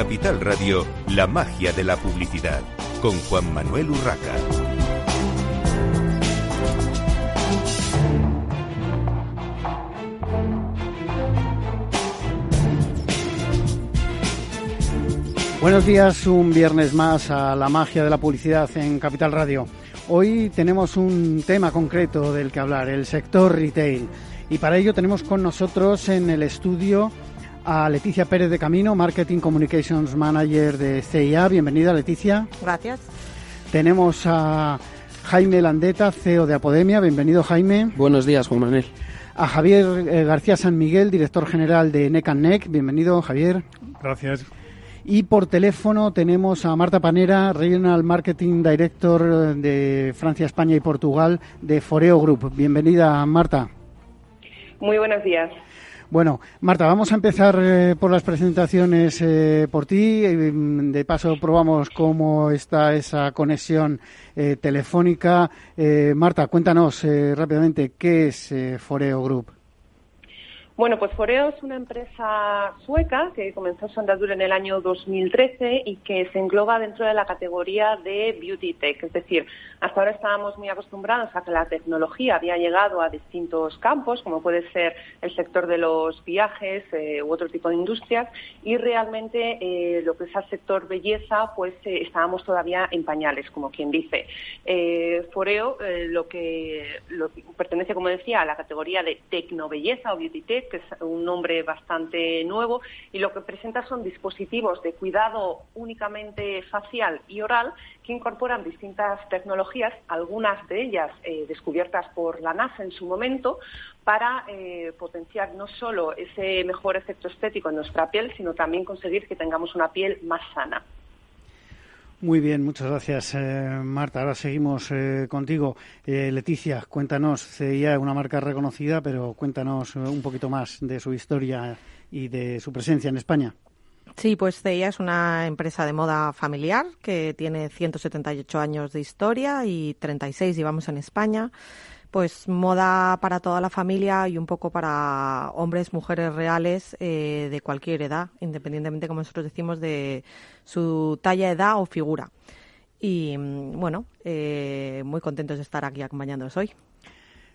Capital Radio, la magia de la publicidad, con Juan Manuel Urraca. Buenos días, un viernes más a la magia de la publicidad en Capital Radio. Hoy tenemos un tema concreto del que hablar, el sector retail. Y para ello tenemos con nosotros en el estudio a Leticia Pérez de Camino, Marketing Communications Manager de CIA. Bienvenida, Leticia. Gracias. Tenemos a Jaime Landeta, CEO de Apodemia. Bienvenido, Jaime. Buenos días, Juan Manuel. A Javier eh, García San Miguel, director general de NEC NEC. Bienvenido, Javier. Gracias. Y por teléfono tenemos a Marta Panera, Regional Marketing Director de Francia, España y Portugal de Foreo Group. Bienvenida, Marta. Muy buenos días. Bueno, Marta, vamos a empezar eh, por las presentaciones eh, por ti. Eh, de paso, probamos cómo está esa conexión eh, telefónica. Eh, Marta, cuéntanos eh, rápidamente qué es Foreo Group. Bueno, pues Foreo es una empresa sueca que comenzó su andadura en el año 2013 y que se engloba dentro de la categoría de Beauty Tech. Es decir, hasta ahora estábamos muy acostumbrados a que la tecnología había llegado a distintos campos, como puede ser el sector de los viajes eh, u otro tipo de industrias, y realmente eh, lo que es el sector belleza, pues eh, estábamos todavía en pañales, como quien dice. Foreo lo que, lo pertenece, como decía, a la categoría de tecnobelleza o Beauty Tech, que es un nombre bastante nuevo, y lo que presenta son dispositivos de cuidado únicamente facial y oral que incorporan distintas tecnologías, algunas de ellas eh, descubiertas por la NASA en su momento, para eh, potenciar no solo ese mejor efecto estético en nuestra piel, sino también conseguir que tengamos una piel más sana. Muy bien, muchas gracias, eh, Marta. Ahora seguimos eh, contigo. Eh, Leticia, cuéntanos, CIA es una marca reconocida, pero cuéntanos un poquito más de su historia y de su presencia en España. Sí, pues CIA es una empresa de moda familiar que tiene 178 años de historia y 36 llevamos en España pues moda para toda la familia y un poco para hombres, mujeres reales eh, de cualquier edad, independientemente, como nosotros decimos, de su talla, edad o figura. Y mm, bueno, eh, muy contentos de estar aquí acompañándonos hoy.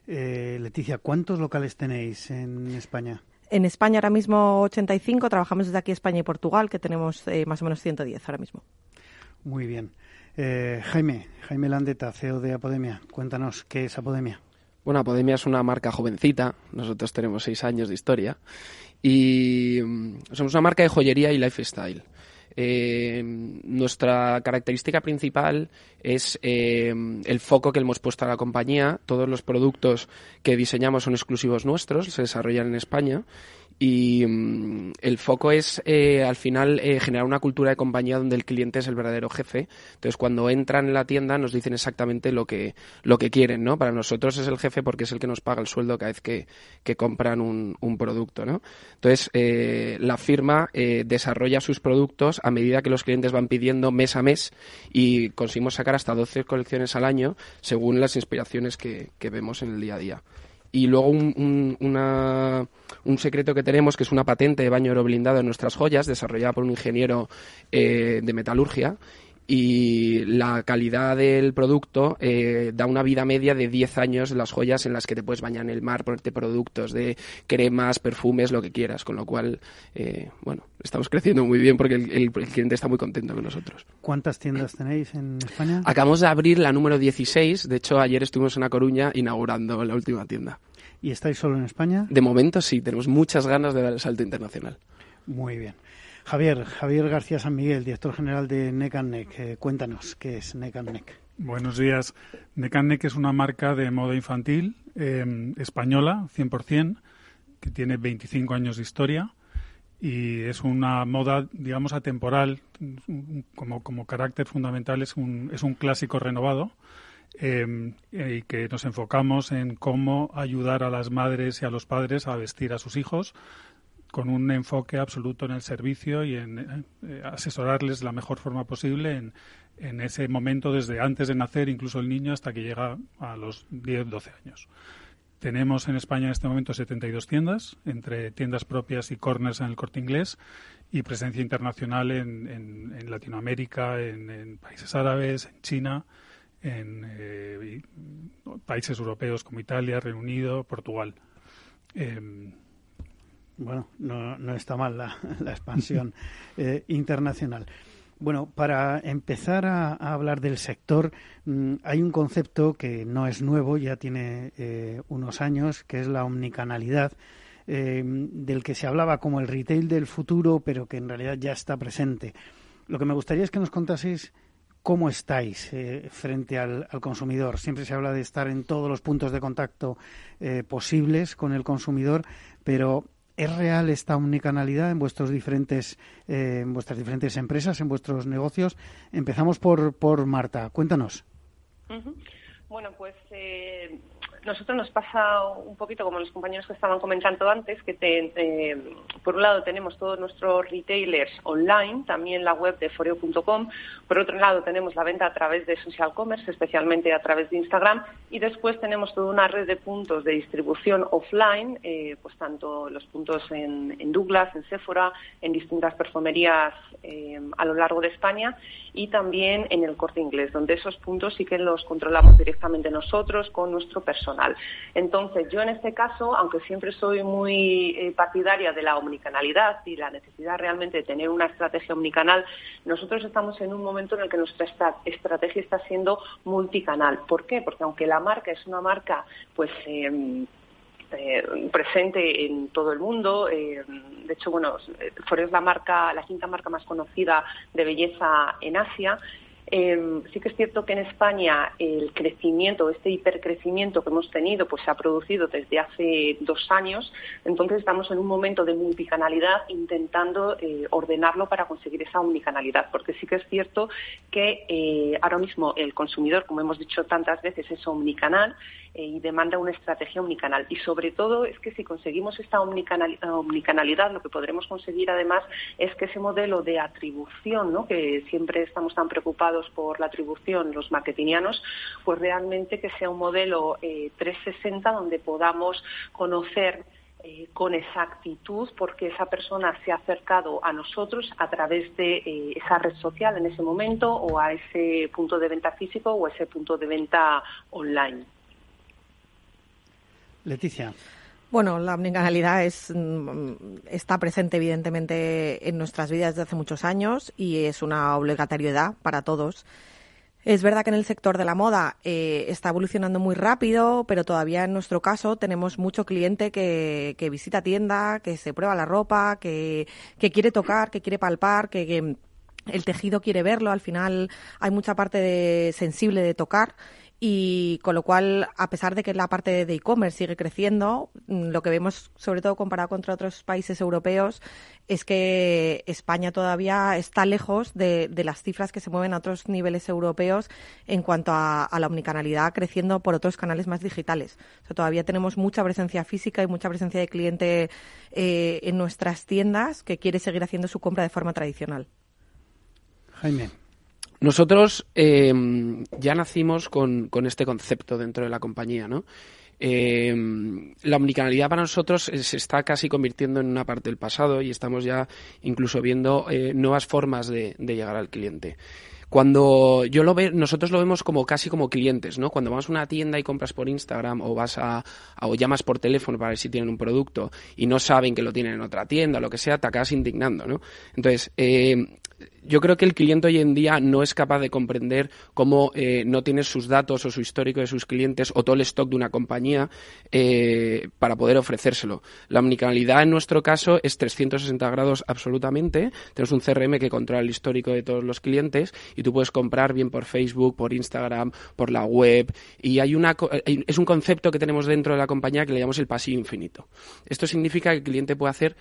Eh, Leticia, ¿cuántos locales tenéis en España? En España ahora mismo 85, trabajamos desde aquí España y Portugal, que tenemos eh, más o menos 110 ahora mismo. Muy bien. Eh, Jaime, Jaime Landeta, CEO de Apodemia, cuéntanos qué es Apodemia. Bueno, Apodemia es una marca jovencita, nosotros tenemos seis años de historia y mm, somos una marca de joyería y lifestyle. Eh, nuestra característica principal es eh, el foco que hemos puesto a la compañía. Todos los productos que diseñamos son exclusivos nuestros, se desarrollan en España y mm, el foco es eh, al final eh, generar una cultura de compañía donde el cliente es el verdadero jefe. Entonces, cuando entran en la tienda nos dicen exactamente lo que, lo que quieren, ¿no? Para nosotros es el jefe porque es el que nos paga el sueldo cada vez que, que compran un, un producto, ¿no? Entonces, eh, la firma eh, desarrolla sus productos a medida que los clientes van pidiendo mes a mes y conseguimos sacar hasta 12 colecciones al año según las inspiraciones que, que vemos en el día a día. Y luego un, un, una, un, secreto que tenemos, que es una patente de baño blindado en nuestras joyas, desarrollada por un ingeniero eh, de metalurgia. Y la calidad del producto eh, da una vida media de 10 años las joyas en las que te puedes bañar en el mar, ponerte productos de cremas, perfumes, lo que quieras. Con lo cual, eh, bueno, estamos creciendo muy bien porque el, el, el, cliente está muy contento con nosotros. ¿Cuántas tiendas tenéis en España? Acabamos de abrir la número 16. De hecho, ayer estuvimos en A Coruña inaugurando la última tienda. ¿Y estáis solo en España? De momento sí, tenemos muchas ganas de dar el salto internacional. Muy bien. Javier, Javier García San Miguel, director general de NEC eh, cuéntanos qué es NEC NEC. Buenos días. NEC NEC es una marca de moda infantil eh, española, 100%, que tiene 25 años de historia y es una moda, digamos, atemporal, como, como carácter fundamental es un, es un clásico renovado eh, y que nos enfocamos en cómo ayudar a las madres y a los padres a vestir a sus hijos con un enfoque absoluto en el servicio y en eh, asesorarles de la mejor forma posible en, en ese momento desde antes de nacer, incluso el niño, hasta que llega a los 10, 12 años. Tenemos en España en este momento 72 tiendas, entre tiendas propias y corners en el corte inglés, y presencia internacional en, en, Latinoamérica, en, países árabes, en China, en eh, países europeos como Italia, Reino Unido, Portugal. Em, bueno, no, está mal la, expansión eh, internacional. Bueno, para empezar a, hablar del sector, mm, hay un concepto que no es nuevo, ya tiene eh, unos años, que es la omnicanalidad, eh, del que se hablaba como el retail del futuro, pero que en realidad ya está presente. Lo que me gustaría es que nos contaseis cómo estáis eh, frente al, consumidor. Siempre se habla de estar en todos los puntos de contacto posibles con el consumidor, pero ¿Es real esta omnicanalidad en vuestros diferentes, eh, en vuestras diferentes empresas, en vuestros negocios? Empezamos por, por Marta. Cuéntanos. Bueno, pues eh, nosotros nos pasa un poquito como los compañeros que estaban comentando antes, que por un lado tenemos todos nuestros retailers online, también la web de foreo.com, por otro lado tenemos la venta a través de social commerce, especialmente a través de Instagram, y después tenemos toda una red de puntos de distribución offline, eh, pues tanto los puntos en, Douglas, en Sephora, en distintas perfumerías eh, a lo largo de España y también en el corte inglés, donde esos puntos sí que los controlamos directamente nosotros con nuestro personal entonces, yo en este caso, aunque siempre soy muy eh, partidaria de la omnicanalidad y la necesidad realmente de tener una estrategia omnicanal, nosotros estamos en un momento en el que nuestra estrategia está siendo multicanal. ¿Por qué? Porque aunque la marca es una marca, pues em, eh, presente en todo el mundo. Eh, de hecho, bueno, Foreo es la marca, la quinta marca más conocida de belleza en Asia. Eh, sí que es cierto que en España el crecimiento, este hipercrecimiento que hemos tenido, pues se ha producido desde hace dos años. Entonces estamos en un momento de multicanalidad intentando eh, ordenarlo para conseguir esa omnicanalidad, porque sí que es cierto que eh, ahora mismo el consumidor, como hemos dicho tantas veces, es omnicanal eh, y demanda una estrategia omnicanal. Y sobre todo es que si conseguimos esta omnicanalidad, lo que podremos conseguir además es que ese modelo de atribución, ¿no? que siempre estamos tan preocupados por la atribución los marketingianos, pues realmente que sea un modelo 360 eh, donde podamos conocer eh, con exactitud porque esa persona se ha acercado a nosotros a través de esa red social en ese momento o a ese punto de venta físico o a ese punto de venta online. Leticia. Bueno, la omnicanalidad es, mm, está presente evidentemente en nuestras vidas desde hace muchos años y es una obligatoriedad para todos. Es verdad que en el sector de la moda eh, está evolucionando muy rápido, pero todavía en nuestro caso tenemos mucho cliente que, visita tienda, que se prueba la ropa, que, que quiere tocar, que quiere palpar, que, que el tejido quiere verlo. Al final hay mucha parte de, sensible de tocar y con lo cual, a pesar de que la parte de e-commerce sigue creciendo, mm, lo que vemos, sobre todo comparado con otros países europeos, es que España todavía está lejos de, las cifras que se mueven a otros niveles europeos en cuanto a, la omnicanalidad, creciendo por otros canales más digitales. todavía tenemos mucha presencia física y mucha presencia de cliente eh, en nuestras tiendas que quiere seguir haciendo su compra de forma tradicional. Jaime. Nosotros em, ya nacimos con, este concepto dentro de la compañía, ¿no? Em, la omnicanalidad para nosotros se está casi convirtiendo en una parte del pasado y estamos ya incluso viendo eh, nuevas formas de, llegar al cliente cuando yo lo veo, nosotros lo vemos como casi como clientes, ¿no? Cuando vas a una tienda y compras por Instagram o vas a, o llamas por teléfono para ver si tienen un producto y no saben que lo tienen en otra tienda o lo que sea, te acabas indignando, ¿no? Entonces, eh, yo creo que el cliente hoy en día no es capaz de comprender cómo eh, no tiene sus datos o su histórico de sus clientes o todo el stock de una compañía eh, para poder ofrecérselo. La omnicanalidad en nuestro caso es 360 grados absolutamente. Tenemos un CRM que controla el histórico de todos los clientes y tú puedes comprar bien por Facebook, por Instagram, por la web y hay una es un concepto que tenemos dentro de la compañía que le llamamos el pasillo infinito. Esto significa que el cliente puede hacer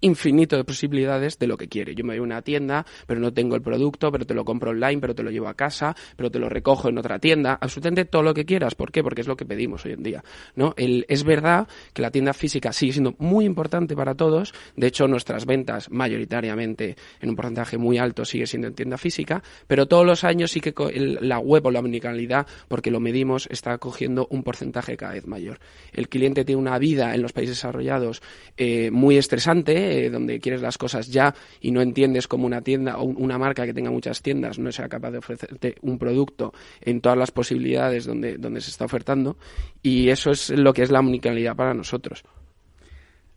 infinito de posibilidades de lo que quiere. Yo me voy a una tienda, pero no tengo el producto, pero te lo compro online, pero te lo llevo a casa, pero te lo recojo en otra tienda, absolutamente todo lo que quieras. ¿Por qué? Porque es lo que pedimos hoy en día. ¿no? El, es verdad que la tienda física sigue siendo muy importante para todos. De hecho, nuestras ventas mayoritariamente en un porcentaje muy alto sigue siendo en tienda física, pero todos los años sí que la web o la omnicanalidad, porque lo medimos, está cogiendo un porcentaje cada vez mayor. El cliente tiene una vida en los países desarrollados eh, muy estresante, eh, donde quieres las cosas ya y no entiendes cómo una tienda o una marca que tenga muchas tiendas no sea capaz de ofrecerte un producto en todas las posibilidades donde, donde se está ofertando y eso es lo que es la omnicanalidad para nosotros.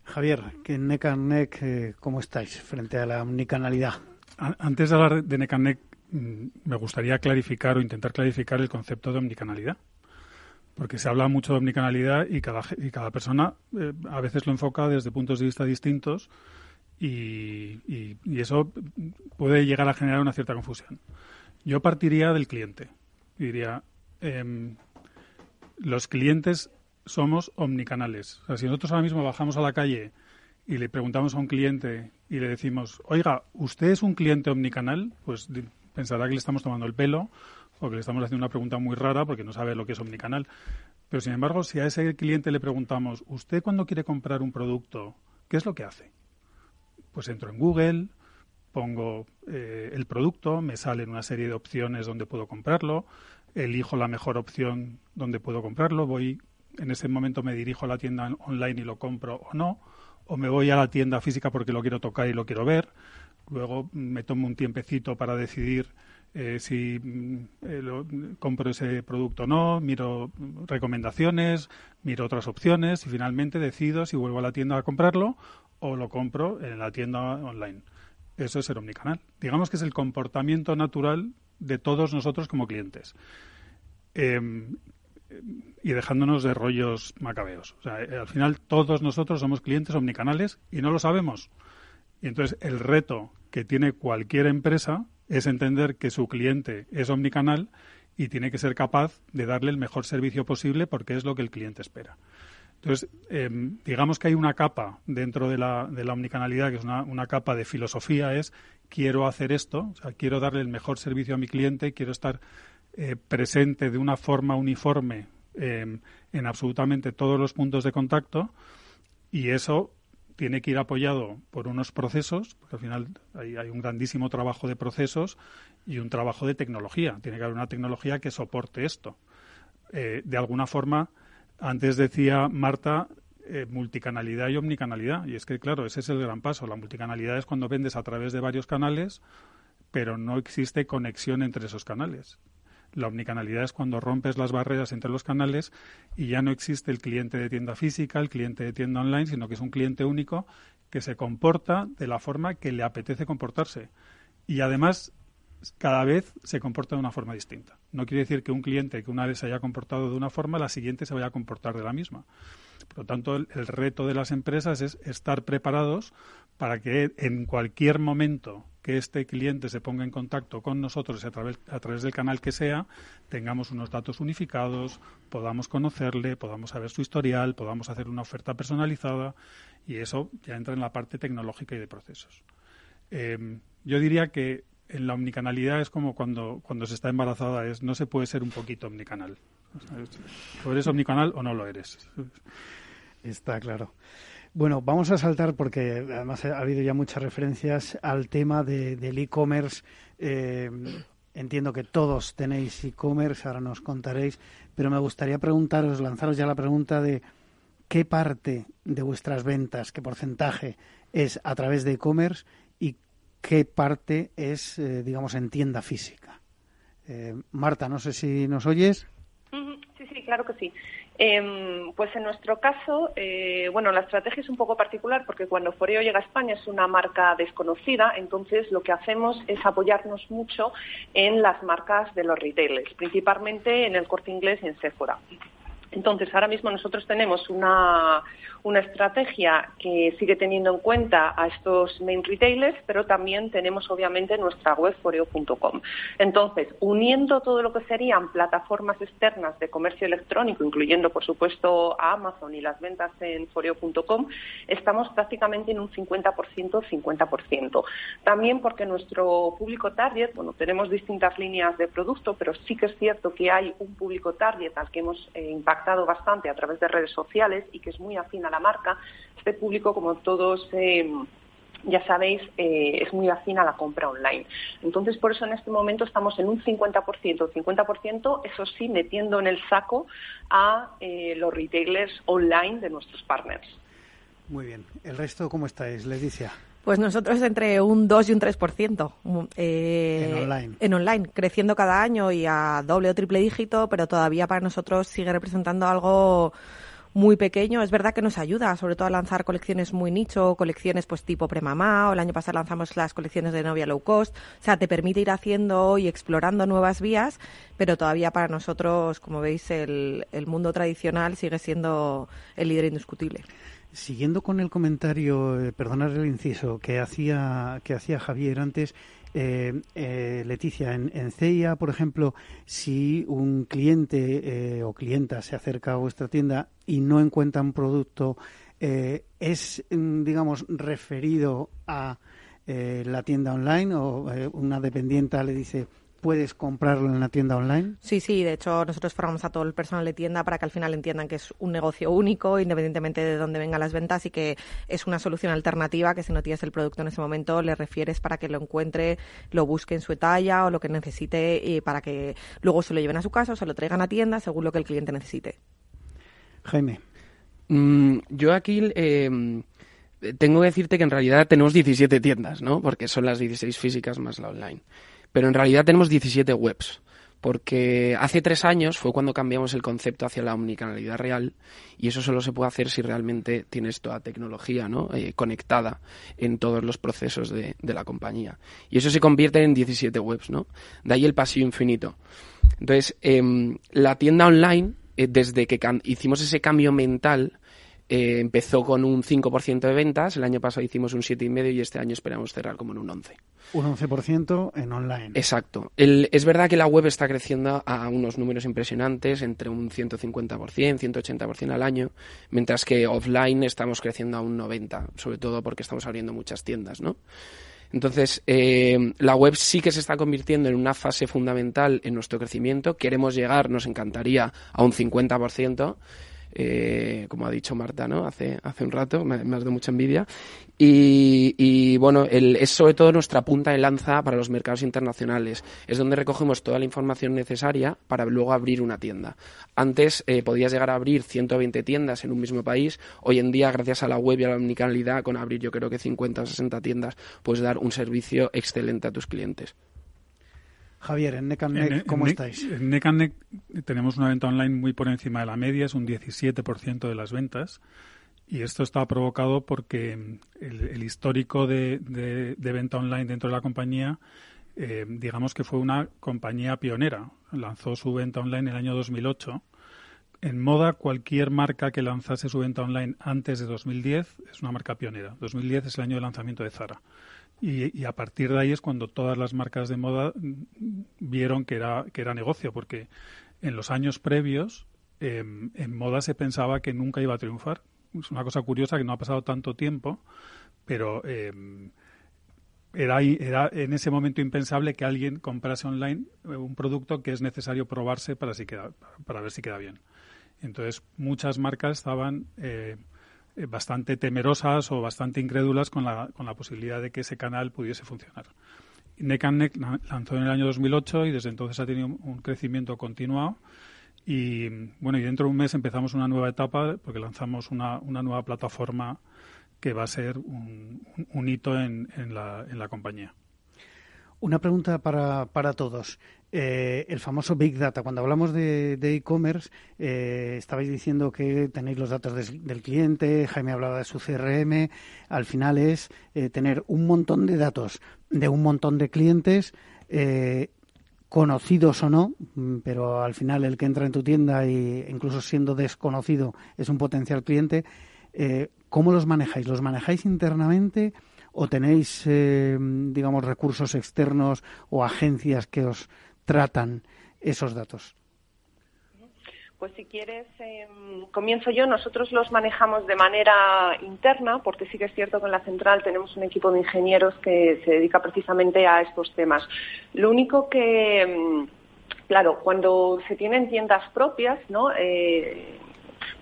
Javier, que en Neck Neck, eh, ¿cómo estáis frente a la omnicanalidad? Antes de hablar de Neck Neck, mm, me gustaría clarificar o intentar clarificar el concepto de omnicanalidad porque se habla mucho de omnicanalidad y cada, y cada persona eh, a veces lo enfoca desde puntos de vista distintos y, eso puede llegar a generar una cierta confusión. Yo partiría del cliente y diría, em, los clientes somos omnicanales. O sea, si nosotros ahora mismo bajamos a la calle y le preguntamos a un cliente y le decimos, oiga, ¿usted es un cliente omnicanal? Pues pensará que le estamos tomando el pelo o que le estamos haciendo una pregunta muy rara porque no sabe lo que es omnicanal. Pero sin embargo, si a ese cliente le preguntamos, ¿usted cuando quiere comprar un producto, qué es lo que hace? Pues entro en Google, pongo eh, el producto, me salen una serie de opciones donde puedo comprarlo, elijo la mejor opción donde puedo comprarlo, voy en ese momento me dirijo a la tienda online y lo compro o no, o me voy a la tienda física porque lo quiero tocar y lo quiero ver, luego me tomo un tiempecito para decidir eh, si mm, eh, compro ese producto o no, miro recomendaciones, miro otras opciones y finalmente decido si vuelvo a la tienda a comprarlo o lo compro en la tienda online. Eso es ser omnicanal. Digamos que es el comportamiento natural de todos nosotros como clientes. Em, y dejándonos de rollos macabeos. O sea, eh, al final todos nosotros somos clientes omnicanales y no lo sabemos. Y entonces el reto que tiene cualquier empresa es entender que su cliente es omnicanal y tiene que ser capaz de darle el mejor servicio posible porque es lo que el cliente espera. Entonces, em, digamos que hay una capa dentro de la, de la omnicanalidad, que es una, una, capa de filosofía, es quiero hacer esto, quiero darle el mejor servicio a mi cliente, quiero estar eh, presente de una forma uniforme em, en absolutamente todos los puntos de contacto y eso tiene que ir apoyado por unos procesos, porque al final hay, un grandísimo trabajo de procesos y un trabajo de tecnología. Tiene que haber una tecnología que soporte esto. Eh, de alguna forma, antes decía Marta, eh, multicanalidad y omnicanalidad. Y es que, claro, ese es el gran paso. La multicanalidad es cuando vendes a través de varios canales, pero no existe conexión entre esos canales. La omnicanalidad es cuando rompes las barreras entre los canales y ya no existe el cliente de tienda física, el cliente de tienda online, sino que es un cliente único que se comporta de la forma que le apetece comportarse. Y además cada vez se comporta de una forma distinta. No quiere decir que un cliente que una vez se haya comportado de una forma, la siguiente se vaya a comportar de la misma. Por lo tanto, el, el reto de las empresas es estar preparados para que en cualquier momento que este cliente se ponga en contacto con nosotros a través, a través del canal que sea, tengamos unos datos unificados, podamos conocerle, podamos saber su historial, podamos hacer una oferta personalizada y eso ya entra en la parte tecnológica y de procesos. Em, yo diría que en la omnicanalidad es como cuando, cuando se está embarazada, es no se puede ser un poquito omnicanal. O, eres omnicanal o no lo eres. Está claro. Bueno, vamos a saltar porque además ha habido ya muchas referencias al tema de, del e-commerce. Eh, entiendo que todos tenéis e-commerce, ahora nos contaréis, pero me gustaría preguntaros, lanzaros ya la pregunta de qué parte de vuestras ventas, qué porcentaje es a través de e-commerce y qué parte es, eh, digamos, en tienda física. Eh, Marta, no sé si nos oyes. Sí, sí, claro que sí. Em, pues en nuestro caso, eh, bueno, la estrategia es un poco particular porque cuando Foreo llega a España es una marca desconocida, entonces lo que hacemos es apoyarnos mucho en las marcas de los retailers, principalmente en el corte inglés y en Sephora. Entonces, ahora mismo nosotros tenemos una, una estrategia que sigue teniendo en cuenta a estos main retailers, pero también tenemos obviamente nuestra web foreo.com. Entonces, uniendo todo lo que serían plataformas externas de comercio electrónico, incluyendo por supuesto a Amazon y las ventas en foreo.com, estamos prácticamente en un 50%, 50%. También porque nuestro público target, bueno, tenemos distintas líneas de producto, pero sí que es cierto que hay un público target al que hemos eh, impactado bastante a través de redes sociales y que es muy afín a la marca. Este público, como todos eh, ya sabéis, eh, es muy afín a la compra online. Entonces, por eso en este momento estamos en un 50%, 50%, eso sí, metiendo en el saco a eh, los retailers online de nuestros partners. Muy bien. ¿El resto cómo estáis, Leticia? Pues nosotros entre un 2 y un 3%. Eh, en online. En online, creciendo cada año y a doble o triple dígito, pero todavía para nosotros sigue representando algo muy pequeño. Es verdad que nos ayuda, sobre todo a lanzar colecciones muy nicho, colecciones pues tipo premamá, o el año pasado lanzamos las colecciones de novia low cost. O sea, te permite ir haciendo y explorando nuevas vías, pero todavía para nosotros, como veis, el, el mundo tradicional sigue siendo el líder indiscutible. Siguiendo con el comentario, eh, perdonad el inciso, que hacía, que hacía Javier antes, eh, eh, Leticia, en, en, CIA, por ejemplo, si un cliente eh, o clienta se acerca a vuestra tienda y no encuentra un producto, eh, ¿es, mm, digamos, referido a eh, la tienda online o una dependienta le dice, puedes comprarlo en la tienda online? Sí, sí, de hecho nosotros formamos a todo el personal de tienda para que al final entiendan que es un negocio único, independientemente de dónde vengan las ventas y que es una solución alternativa que si no tienes el producto en ese momento le refieres para que lo encuentre, lo busque en su talla o lo que necesite y para que luego se lo lleven a su casa o se lo traigan a tienda según lo que el cliente necesite. Jaime. Mm, yo aquí eh, tengo que decirte que en realidad tenemos 17 tiendas, ¿no? Porque son las 16 físicas más la online pero en realidad tenemos 17 webs porque hace tres años fue cuando cambiamos el concepto hacia la omnicanalidad real y eso solo se puede hacer si realmente tienes toda tecnología ¿no? Eh, conectada en todos los procesos de, de, la compañía. Y eso se convierte en 17 webs, ¿no? De ahí el pasillo infinito. Entonces, eh, la tienda online, eh, desde que hicimos ese cambio mental, eh, empezó con un 5% de ventas, el año pasado hicimos un 7,5% y este año esperamos cerrar como en un 11%. Un 11% en online. Exacto. El, es verdad que la web está creciendo a unos números impresionantes, entre un 150%, 180% al año, mientras que offline estamos creciendo a un 90%, sobre todo porque estamos abriendo muchas tiendas, ¿no? Entonces, eh, la web sí que se está convirtiendo en una fase fundamental en nuestro crecimiento. Queremos llegar, nos encantaría, a un 50%. Eh, como ha dicho Marta, ¿no? Hace, hace un rato, me, me has dado mucha envidia. Y, y bueno, el, es sobre todo nuestra punta de lanza para los mercados internacionales. Es donde recogemos toda la información necesaria para luego abrir una tienda. Antes eh, podías llegar a abrir 120 tiendas en un mismo país. Hoy en día, gracias a la web y a la omnicanalidad, con abrir yo creo que 50 o 60 tiendas, puedes dar un servicio excelente a tus clientes. Javier, en NECANNEC, ¿cómo en, estáis? En NECANNEC tenemos una venta online muy por encima de la media, es un 17% de las ventas. Y esto está provocado porque el, el histórico de, de, de, venta online dentro de la compañía, eh, digamos que fue una compañía pionera. Lanzó su venta online en el año 2008. En moda, cualquier marca que lanzase su venta online antes de 2010 es una marca pionera. 2010 es el año de lanzamiento de Zara. Y, a partir de ahí es cuando todas las marcas de moda vieron que era, que era negocio, porque en los años previos eh, en moda se pensaba que nunca iba a triunfar. Es una cosa curiosa que no ha pasado tanto tiempo, pero eh, era, era en ese momento impensable que alguien comprase online un producto que es necesario probarse para, si queda, para ver si queda bien. Entonces, muchas marcas estaban eh, bastante temerosas o bastante incrédulas con la, con la posibilidad de que ese canal pudiese funcionar. Neck lanzó en el año 2008 y desde entonces ha tenido un crecimiento continuado. Y bueno, y dentro de un mes empezamos una nueva etapa porque lanzamos una, una nueva plataforma que va a ser un, un hito en, en, la, en la compañía. Una pregunta para, para todos. Eh, el famoso Big Data. Cuando hablamos de e-commerce, eh, estabais diciendo que tenéis los datos de, del cliente, Jaime hablaba de su CRM. Al final es eh, tener un montón de datos de un montón de clientes. conocidos o no, pero al final el que entra en tu tienda y incluso siendo desconocido es un potencial cliente, eh, ¿cómo los manejáis? ¿Los manejáis internamente o tenéis, eh, digamos, recursos externos o agencias que os tratan esos datos? Pues si quieres, em, comienzo yo. Nosotros los manejamos de manera interna, porque sí que es cierto que en la central tenemos un equipo de ingenieros que se dedica precisamente a estos temas. Lo único que, em, claro, cuando se tienen tiendas propias, ¿no? Eh,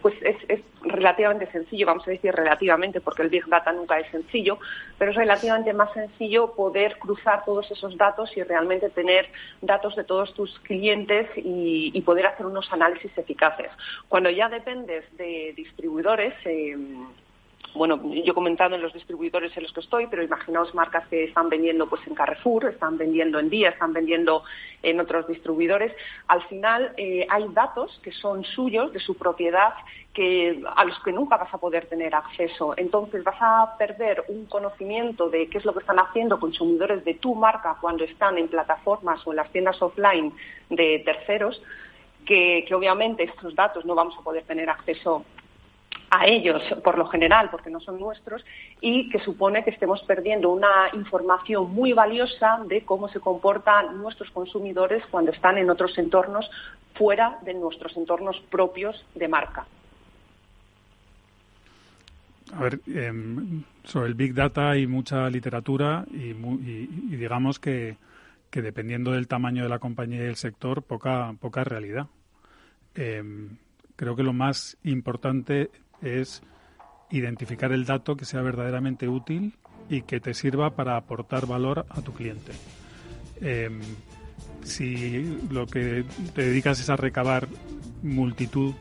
pues es, relativamente sencillo, vamos a decir relativamente, porque el Big Data nunca es sencillo, pero es relativamente más sencillo poder cruzar todos esos datos y realmente tener datos de todos tus clientes y, poder hacer unos análisis eficaces. Cuando ya dependes de distribuidores, eh, bueno, yo he comentado en los distribuidores en los que estoy, pero imaginaos marcas que están vendiendo pues en Carrefour, están vendiendo en Día, están vendiendo en otros distribuidores. Al final eh, hay datos que son suyos, de su propiedad, que, a los que nunca vas a poder tener acceso. Entonces vas a perder un conocimiento de qué es lo que están haciendo consumidores de tu marca cuando están en plataformas o en las tiendas offline de terceros, que, que obviamente estos datos no vamos a poder tener acceso a ellos por lo general, porque no son nuestros, y que supone que estemos perdiendo una información muy valiosa de cómo se comportan nuestros consumidores cuando están en otros entornos fuera de nuestros entornos propios de marca. A ver, em, sobre el Big Data hay mucha literatura y, digamos que, dependiendo del tamaño de la compañía y del sector, poca, poca realidad. Em, creo que lo más importante es identificar el dato que sea verdaderamente útil y que te sirva para aportar valor a tu cliente. Em, si lo que te dedicas es a recabar multitud,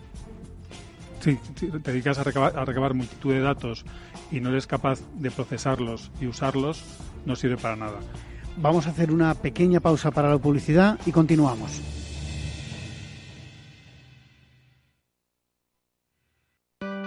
te dedicas a recabar, a recabar multitud de datos y no eres capaz de procesarlos y usarlos, no sirve para nada. Vamos a hacer una pequeña pausa para la publicidad y continuamos.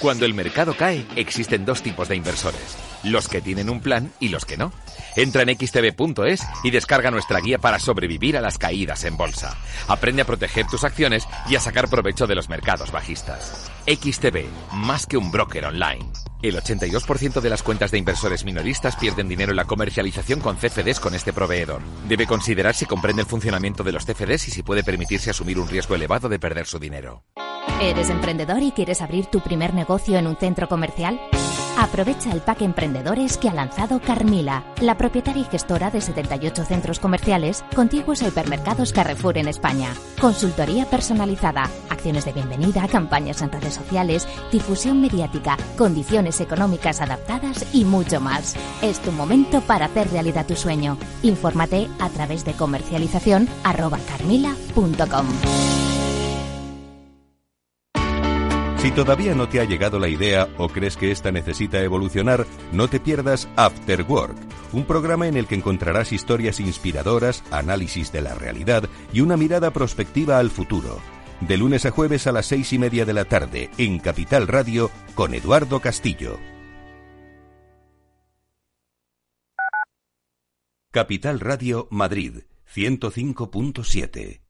Cuando el mercado cae, existen dos tipos de inversores, los que tienen un plan y los que no. Entra en xtb.es y descarga nuestra guía para sobrevivir a las caídas en bolsa. Aprende a proteger tus acciones y a sacar provecho de los mercados bajistas. XTB, más que un broker online. El 82% de las cuentas de inversores minoristas pierden dinero en la comercialización con CFDs con este proveedor. Debe considerar si comprende el funcionamiento de los CFDs y si puede permitirse asumir un riesgo elevado de perder su dinero. ¿Eres emprendedor y quieres abrir tu primer negocio en un centro comercial? Aprovecha el pack emprendedores que ha lanzado Carmila, la propietaria y gestora de 78 centros comerciales contiguos a hipermercados Carrefour en España. Consultoría personalizada, acciones de bienvenida, campañas en redes sociales, difusión mediática, condiciones económicas adaptadas y mucho más. Es tu momento para hacer realidad tu sueño. Infórmate a través de comercialización Si todavía no te ha llegado la idea o crees que esta necesita evolucionar, no te pierdas After Work, un programa en el que encontrarás historias inspiradoras, análisis de la realidad y una mirada prospectiva al futuro. De lunes a jueves a las seis y media de la tarde en Capital Radio con Eduardo Castillo. Capital Radio Madrid 105.7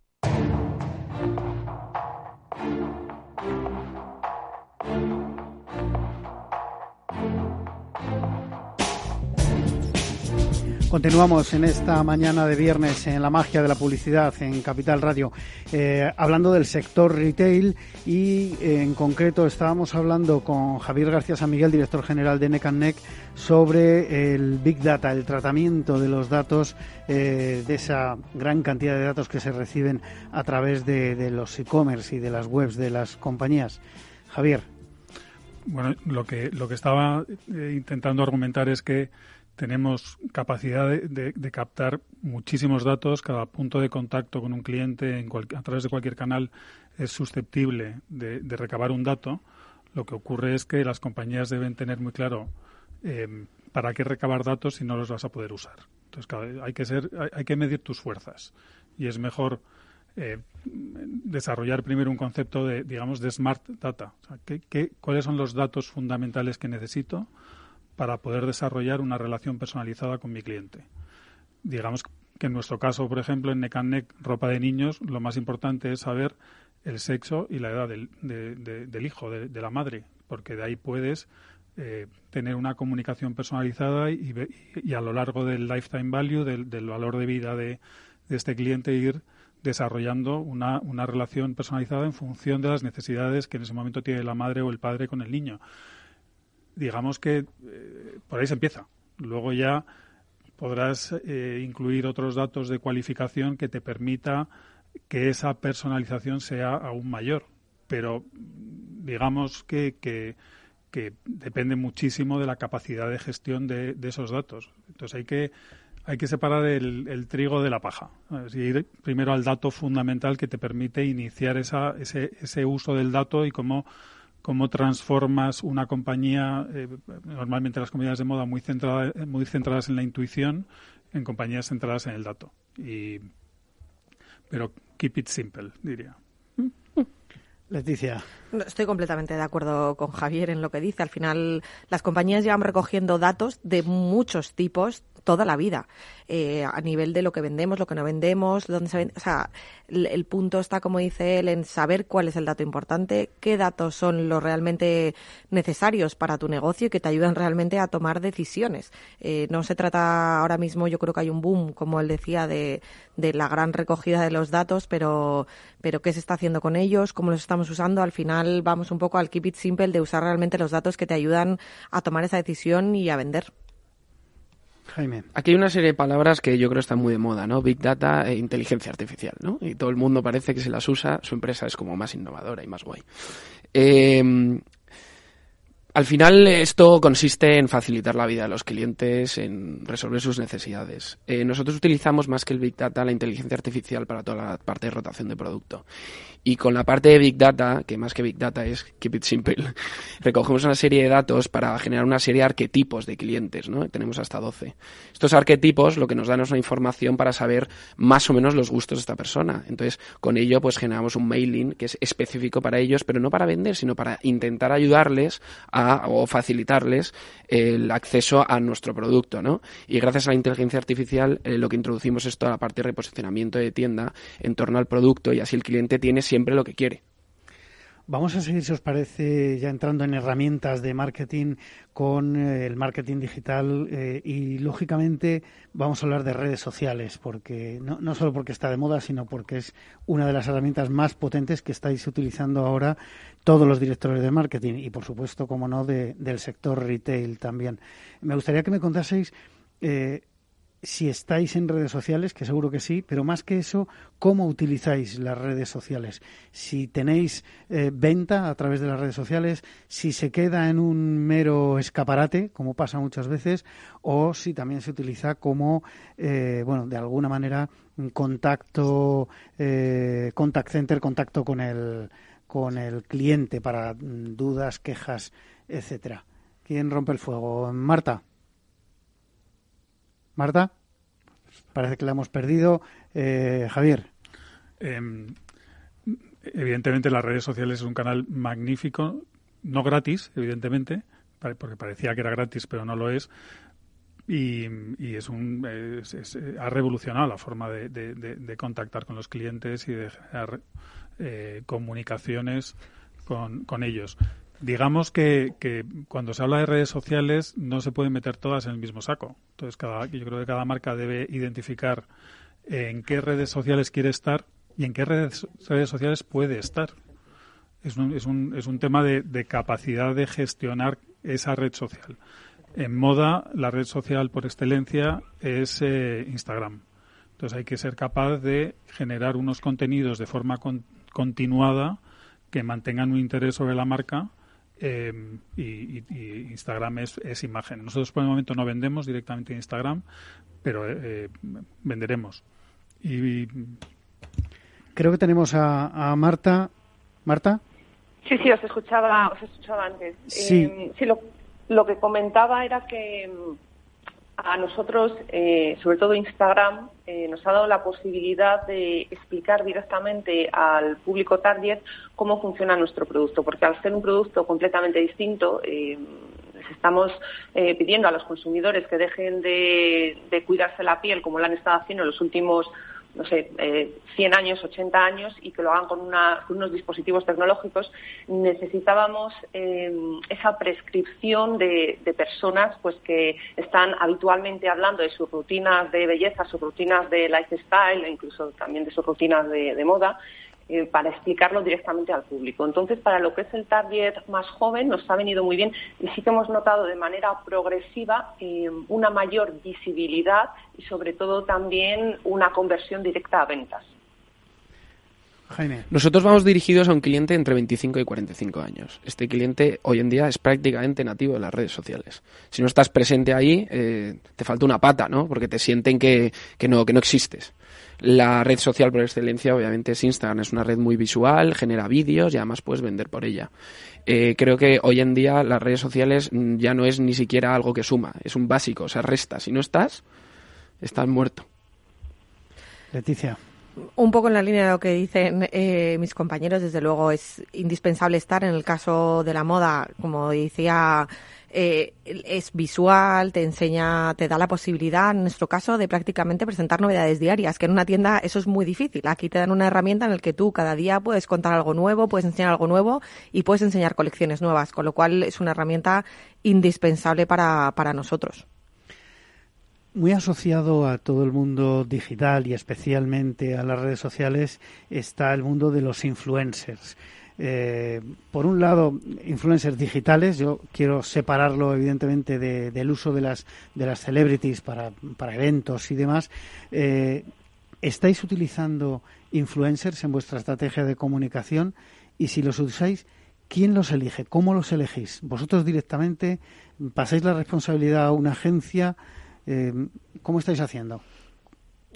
Continuamos en esta mañana de viernes en la magia de la publicidad en Capital Radio, eh, hablando del sector retail y eh, en concreto estábamos hablando con Javier García San Miguel, director general de NECANNEC, sobre el Big Data, el tratamiento de los datos, eh, de esa gran cantidad de datos que se reciben a través de, de los e-commerce y de las webs de las compañías. Javier. Bueno, lo que, lo que estaba intentando argumentar es que tenemos capacidad de, captar muchísimos datos. Cada punto de contacto con un cliente a través de cualquier canal es susceptible de, recabar un dato. Lo que ocurre es que las compañías deben tener muy claro em, para qué recabar datos si no los vas a poder usar. Entonces, hay que ser, hay, que medir tus fuerzas y es mejor eh, desarrollar primero un concepto de, digamos, de smart data. cuáles son los datos fundamentales que necesito? Para poder desarrollar una relación personalizada con mi cliente. Digamos que en nuestro caso, por ejemplo, en Necanec, ropa de niños, lo más importante es saber el sexo y la edad del, del hijo, de, la madre, porque de ahí puedes eh, tener una comunicación personalizada y, y, a lo largo del lifetime value, del, valor de vida de, este cliente, ir desarrollando una relación personalizada en función de las necesidades que en ese momento tiene la madre o el padre con el niño digamos que eh, por ahí se empieza. Luego ya podrás eh, incluir otros datos de cualificación que te permita que esa personalización sea aún mayor. Pero digamos que, que, depende muchísimo de la capacidad de gestión de, esos datos. Entonces hay que hay que separar el, trigo de la paja. Es ir primero al dato fundamental que te permite iniciar esa, ese, ese uso del dato y cómo cómo transformas una compañía, eh, normalmente las compañías de moda muy, centrada, muy centradas en la intuición, en compañías centradas en el dato. Y, pero keep it simple, diría. Leticia. Estoy completamente de acuerdo con Javier en lo que dice. Al final, las compañías llevan recogiendo datos de muchos tipos toda la vida, eh, a nivel de lo que vendemos, lo que no vendemos, dónde se vende. O sea, el, punto está, como dice él, en saber cuál es el dato importante, qué datos son los realmente necesarios para tu negocio y que te ayudan realmente a tomar decisiones. Eh, no se trata ahora mismo, yo creo que hay un boom, como él decía, de, de la gran recogida de los datos, pero, pero qué se está haciendo con ellos, cómo los estamos usando. Al final vamos un poco al keep it simple de usar realmente los datos que te ayudan a tomar esa decisión y a vender. Jaime. Aquí hay una serie de palabras que yo creo están muy de moda, ¿no? Big Data e inteligencia artificial, ¿no? Y todo el mundo parece que se las usa, su empresa es como más innovadora y más guay. Eh, al final esto consiste en facilitar la vida de los clientes, en resolver sus necesidades. Eh, nosotros utilizamos más que el Big Data la inteligencia artificial para toda la parte de rotación de producto. Y con la parte de Big Data, que más que Big Data es Keep It Simple, recogemos una serie de datos para generar una serie de arquetipos de clientes, ¿no? Tenemos hasta 12. Estos arquetipos lo que nos dan es una información para saber más o menos los gustos de esta persona. Entonces, con ello pues generamos un mailing que es específico para ellos, pero no para vender, sino para intentar ayudarles a o facilitarles el acceso a nuestro producto, ¿no? Y gracias a la inteligencia artificial eh, lo que introducimos es toda la parte de reposicionamiento de tienda en torno al producto y así el cliente tiene siempre lo que quiere. Vamos a seguir, si os parece, ya entrando en herramientas de marketing con eh, el marketing digital eh, y, lógicamente, vamos a hablar de redes sociales, porque no, no, solo porque está de moda, sino porque es una de las herramientas más potentes que estáis utilizando ahora todos los directores de marketing y, por supuesto, como no, del sector retail también. Me gustaría que me contaseis eh, si estáis en redes sociales, que seguro que sí, pero más que eso, cómo utilizáis las redes sociales. Si tenéis eh, venta a través de las redes sociales, si se queda en un mero escaparate, como pasa muchas veces, o si también se utiliza como, eh, bueno, de alguna manera, un contacto, eh, contact center, contacto con el, con el cliente para mm, dudas, quejas, etcétera. ¿Quién rompe el fuego? Marta. Marta, parece que la hemos perdido. Eh, Javier. Em, evidentemente las redes sociales es un canal magnífico, no gratis, evidentemente, porque parecía que era gratis, pero no lo es. Y, es un, ha revolucionado la forma de, contactar con los clientes y de eh, comunicaciones con, con ellos. Digamos que, que, cuando se habla de redes sociales no se pueden meter todas en el mismo saco. Entonces, cada, yo creo que cada marca debe identificar en qué redes sociales quiere estar y en qué redes, redes sociales puede estar. Es un, es un, es un tema de, de, capacidad de gestionar esa red social. En moda, la red social por excelencia es eh, Instagram. Entonces hay que ser capaz de generar unos contenidos de forma continuada que mantengan un interés sobre la marca eh, y, Instagram es, imagen. Nosotros por el momento no vendemos directamente en Instagram, pero eh, venderemos. Y, creo que tenemos a, Marta. Marta. Sí, sí, os escuchaba, os escuchaba antes. Sí, eh, sí lo, lo que comentaba era que a nosotros, eh, sobre todo Instagram, eh, nos ha dado la posibilidad de explicar directamente al público target cómo funciona nuestro producto, porque al ser un producto completamente distinto, eh, estamos pidiendo a los consumidores que dejen de, de cuidarse la piel como lo han estado haciendo en los últimos no sé, eh, 100 años, 80 años y que lo hagan con, unos dispositivos tecnológicos, necesitábamos eh, esa prescripción de, personas pues que están habitualmente hablando de sus rutinas de belleza, sus rutinas de lifestyle, e incluso también de sus rutinas de moda eh, para explicarlo directamente al público. Entonces, para lo que es el target más joven, nos ha venido muy bien y sí que hemos notado de manera progresiva eh, una mayor visibilidad y, sobre todo, también una conversión directa a ventas. Jaime. Nosotros vamos dirigidos a un cliente entre 25 y 45 años. Este cliente hoy en día es prácticamente nativo de las redes sociales. Si no estás presente ahí, eh, te falta una pata, ¿no? Porque te sienten que, que, no, que no existes. La red social por excelencia obviamente es Instagram, es una red muy visual, genera vídeos y además puedes vender por ella. Eh, creo que hoy en día las redes sociales ya no es ni siquiera algo que suma, es un básico, o sea, resta. Si no estás, estás muerto. Leticia. Un poco en la línea de lo que dicen eh, mis compañeros, desde luego es indispensable estar en el caso de la moda, como decía eh, es visual, te enseña, te da la posibilidad, en nuestro caso, de prácticamente presentar novedades diarias, que en una tienda eso es muy difícil. Aquí te dan una herramienta en la que tú cada día puedes contar algo nuevo, puedes enseñar algo nuevo y puedes enseñar colecciones nuevas, con lo cual es una herramienta indispensable para, para nosotros. Muy asociado a todo el mundo digital y especialmente a las redes sociales está el mundo de los influencers. Eh, por un lado, influencers digitales, yo quiero separarlo evidentemente del uso de las, de las celebrities para, para eventos y demás. Eh, ¿Estáis utilizando influencers en vuestra estrategia de comunicación? Y si los usáis, ¿quién los elige? ¿Cómo los elegís? ¿Vosotros directamente pasáis la responsabilidad a una agencia? Eh, ¿Cómo estáis haciendo?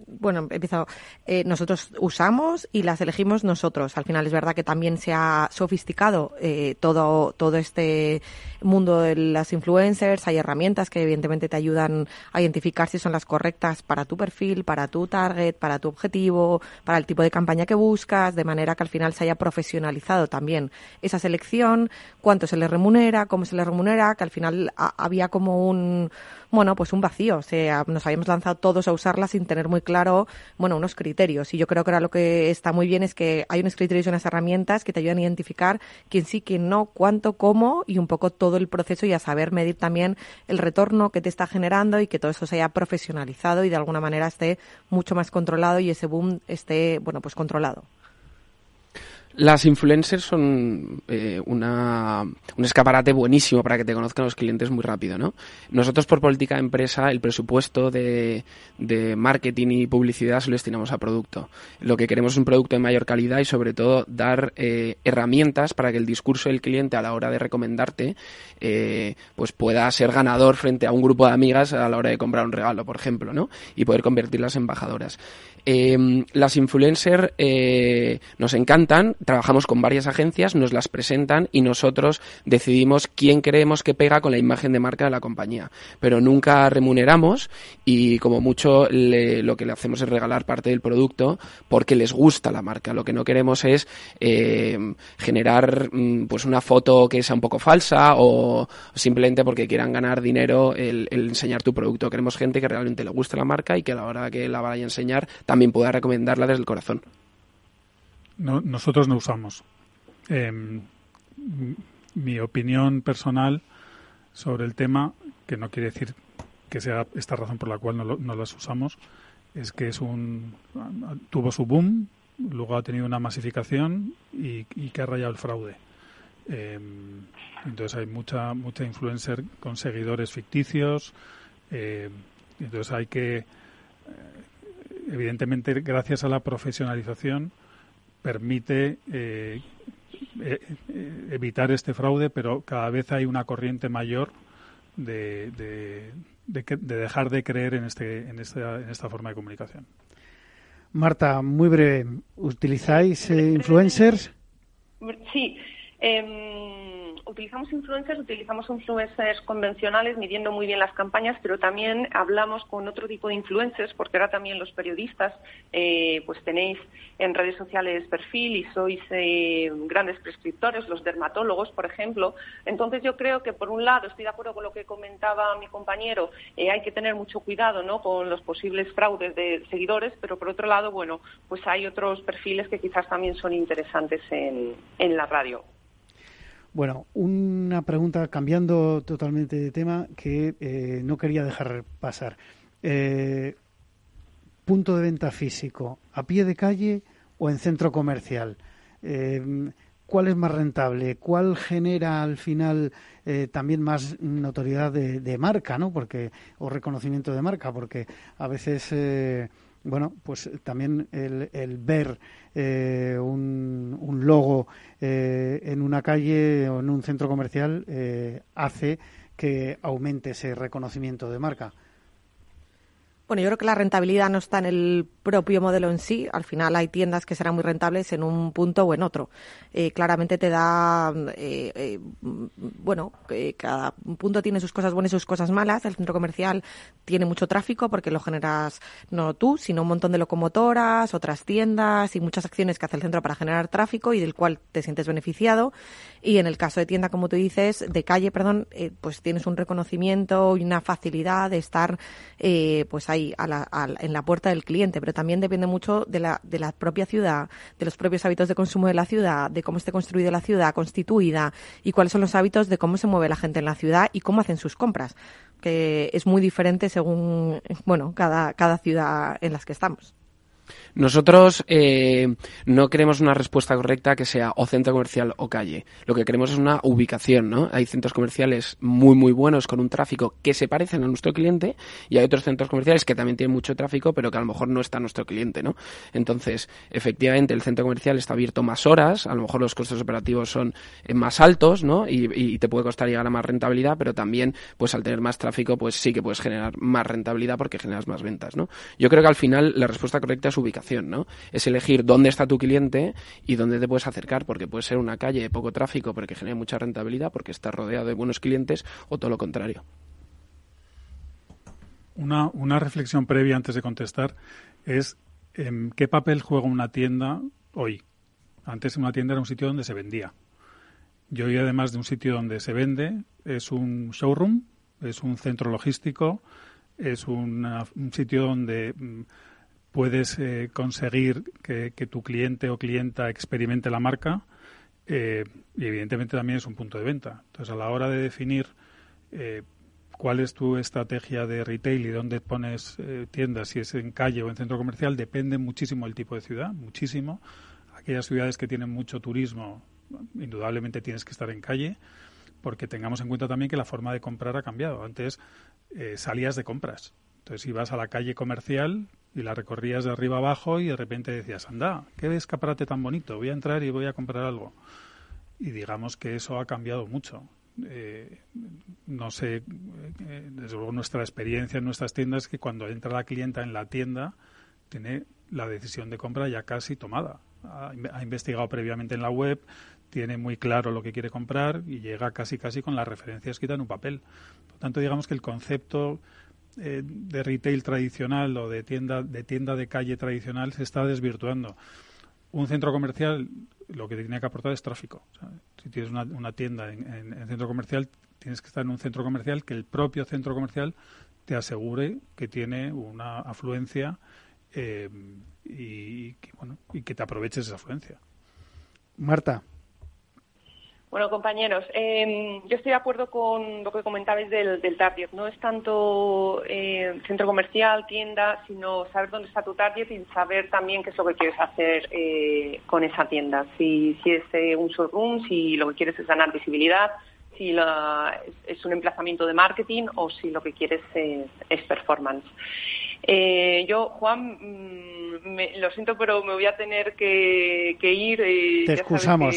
Bueno, he empezado, eh, nosotros usamos y las elegimos nosotros. Al final es verdad que también se ha sofisticado eh, todo, todo este mundo de las influencers. Hay herramientas que evidentemente te ayudan a identificar si son las correctas para tu perfil, para tu target, para tu objetivo, para el tipo de campaña que buscas, de manera que al final se haya profesionalizado también esa selección, cuánto se le remunera, cómo se le remunera, que al final había como un, bueno, pues un vacío. O sea, nos habíamos lanzado todos a usarla sin tener muy claro, bueno, unos criterios. Y yo creo que ahora lo que está muy bien es que hay unos criterios y unas herramientas que te ayudan a identificar quién sí, quién no, cuánto, cómo y un poco todo el proceso y a saber medir también el retorno que te está generando y que todo eso se haya profesionalizado y de alguna manera esté mucho más controlado y ese boom esté, bueno, pues controlado. Las influencers son eh, una, un escaparate buenísimo para que te conozcan los clientes muy rápido, ¿no? Nosotros por política de empresa el presupuesto de, marketing y publicidad se lo destinamos a producto. Lo que queremos es un producto de mayor calidad y sobre todo dar eh, herramientas para que el discurso del cliente a la hora de recomendarte eh, pues pueda ser ganador frente a un grupo de amigas a la hora de comprar un regalo, por ejemplo, ¿no? Y poder convertirlas en embajadoras. Eh, las influencers eh, nos encantan, trabajamos con varias agencias, nos las presentan y nosotros decidimos quién creemos que pega con la imagen de marca de la compañía. Pero nunca remuneramos y como mucho lo que le hacemos es regalar parte del producto porque les gusta la marca. Lo que no queremos es eh, generar mm, pues una foto que sea un poco falsa o simplemente porque quieran ganar dinero el, el enseñar tu producto. Queremos gente que realmente le guste la marca y que a la hora que la vaya a enseñar también pueda recomendarla desde el corazón. Nosotros no usamos. Em, mi opinión personal sobre el tema, que no quiere decir que sea esta razón por la cual no, las usamos, es que es un tuvo su boom, luego ha tenido una masificación y, que ha rayado el fraude. Em, entonces hay mucha mucha influencer con seguidores ficticios. Eh, entonces hay que evidentemente, gracias a la profesionalización, permite eh, eh, evitar este fraude, pero cada vez hay una corriente mayor de, de, dejar de creer en, este, en, esta, en esta forma de comunicación. Marta, muy breve, ¿utilizáis eh, influencers? Sí. Em, utilizamos influencers, utilizamos influencers convencionales midiendo muy bien las campañas, pero también hablamos con otro tipo de influencers, porque ahora también los periodistas, eh, pues tenéis en redes sociales perfil y sois eh, grandes prescriptores, los dermatólogos, por ejemplo. Entonces yo creo que por un lado estoy de acuerdo con lo que comentaba mi compañero, eh, hay que tener mucho cuidado, ¿no? Con los posibles fraudes de seguidores, pero por otro lado, bueno, pues hay otros perfiles que quizás también son interesantes en, en la radio. Bueno, una pregunta cambiando totalmente de tema que eh, no quería dejar pasar. Eh, punto de venta físico, a pie de calle o en centro comercial. Eh, ¿Cuál es más rentable? ¿Cuál genera al final también más notoriedad de, marca, ¿no? Porque o reconocimiento de marca, porque a veces bueno, pues también el, el ver eh, un, un, logo eh, en una calle o en un centro comercial eh, hace que aumente ese reconocimiento de marca. Bueno, yo creo que la rentabilidad no está en el propio modelo en sí. Al final hay tiendas que serán muy rentables en un punto o en otro. Eh, claramente te da, eh, eh, bueno, cada punto tiene sus cosas buenas y sus cosas malas. El centro comercial tiene mucho tráfico porque lo generas no tú, sino un montón de locomotoras, otras tiendas y muchas acciones que hace el centro para generar tráfico y del cual te sientes beneficiado. Y en el caso de tienda, como tú dices, de calle, perdón, pues tienes un reconocimiento y una facilidad de estar, pues en la puerta del cliente, pero también depende mucho de la, de la propia ciudad, de los propios hábitos de consumo de la ciudad, de cómo esté construida la ciudad, constituida y cuáles son los hábitos de cómo se mueve la gente en la ciudad y cómo hacen sus compras, que es muy diferente según, bueno, cada, cada ciudad en las que estamos. Nosotros eh, no queremos una respuesta correcta que sea o centro comercial o calle. Lo que queremos es una ubicación, ¿no? Hay centros comerciales muy, muy buenos con un tráfico que se parecen a nuestro cliente y hay otros centros comerciales que también tienen mucho tráfico pero que a lo mejor no está nuestro cliente, ¿no? Entonces, efectivamente, el centro comercial está abierto más horas, a lo mejor los costos operativos son eh, más altos, ¿no? Y, y te puede costar llegar a más rentabilidad, pero también, pues al tener más tráfico, pues sí que puedes generar más rentabilidad porque generas más ventas, ¿no? Yo creo que al final la respuesta correcta es ubicación, Es elegir dónde está tu cliente y dónde te puedes acercar, porque puede ser una calle de poco tráfico, pero que genere mucha rentabilidad, porque está rodeado de buenos clientes, o todo lo contrario. Una, una reflexión previa antes de contestar es em, qué papel juega una tienda hoy. Antes una tienda era un sitio donde se vendía. Yo hoy, además de un sitio donde se vende, es un showroom, es un centro logístico, es un sitio donde mm, puedes eh, conseguir que, tu cliente o clienta experimente la marca eh, y evidentemente también es un punto de venta. Entonces, a la hora de definir eh, cuál es tu estrategia de retail y dónde pones tiendas, si es en calle o en centro comercial, depende muchísimo del tipo de ciudad, muchísimo. aquellas ciudades que tienen mucho turismo, indudablemente tienes que estar en calle, porque tengamos en cuenta también que la forma de comprar ha cambiado. Antes eh, salías de compras. Entonces ibas a la calle comercial y la recorrías de arriba abajo y de repente decías, anda, qué escaparate tan bonito, voy a entrar y voy a comprar algo. Y digamos que eso ha cambiado mucho. Eh, no sé, eh, desde luego nuestra experiencia en nuestras tiendas es que cuando entra la clienta en la tienda tiene la decisión de compra ya casi tomada. Ha, investigado previamente en la web, tiene muy claro lo que quiere comprar y llega casi casi con la referencia escrita en un papel. Por tanto, digamos que el concepto eh, de retail tradicional o de tienda de tienda de calle tradicional se está desvirtuando. Un centro comercial lo que tiene que aportar es tráfico. si tienes una, tienda en, centro comercial, tienes que estar en un centro comercial que el propio centro comercial te asegure que tiene una afluencia eh, y, que, bueno, y que te aproveches esa afluencia. Marta. Bueno, compañeros, em, yo estoy de acuerdo con lo que comentabais del, del target. No es tanto eh, centro comercial, tienda, sino saber dónde está tu target y saber también qué es lo que quieres hacer eh, con esa tienda. Si, si es eh, un showroom, si lo que quieres es ganar visibilidad, si la, es un emplazamiento de marketing o si lo que quieres es performance. Eh, yo, Juan, mm, lo siento, pero me voy a tener que, ir. Eh, Te excusamos.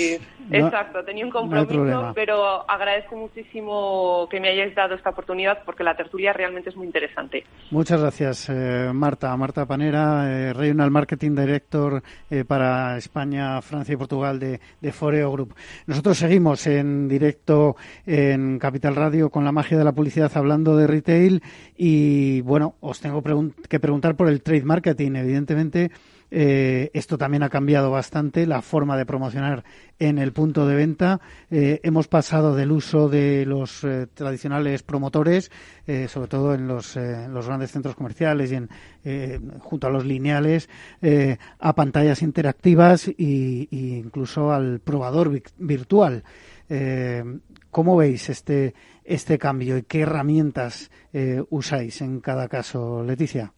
exacto, tenía un compromiso, pero agradezco muchísimo que me hayáis dado esta oportunidad porque la tertulia realmente es muy interesante. Muchas gracias, eh, Marta. Marta Panera, eh, Regional Marketing Director para España, Francia y Portugal de, de Foreo Group. Nosotros seguimos en directo en Capital Radio con la magia de la publicidad hablando de retail y, bueno, os tengo que preguntar por el trade marketing. Evidentemente, eh, esto también ha cambiado bastante la forma de promocionar en el punto de venta. Eh, hemos pasado del uso de los eh, tradicionales promotores, sobre todo en los, grandes centros comerciales y en, junto a los lineales, a pantallas interactivas e incluso al probador virtual. ¿Cómo veis este, este cambio y qué herramientas usáis en cada caso, Leticia?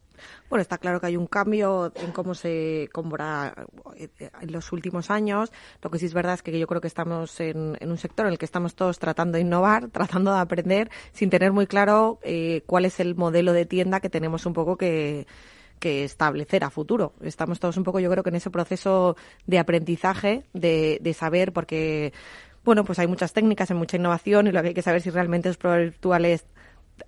Bueno, está claro que hay un cambio en cómo se compra eh, en los últimos años. Lo que sí es verdad es que yo creo que estamos en, un sector en el que estamos todos tratando de innovar, tratando de aprender, sin tener muy claro eh, cuál es el modelo de tienda que tenemos un poco que establecer a futuro. Estamos todos un poco, yo creo que en ese proceso de aprendizaje, de, de saber, porque, bueno, pues hay muchas técnicas, hay mucha innovación y lo que hay que saber si realmente los virtuales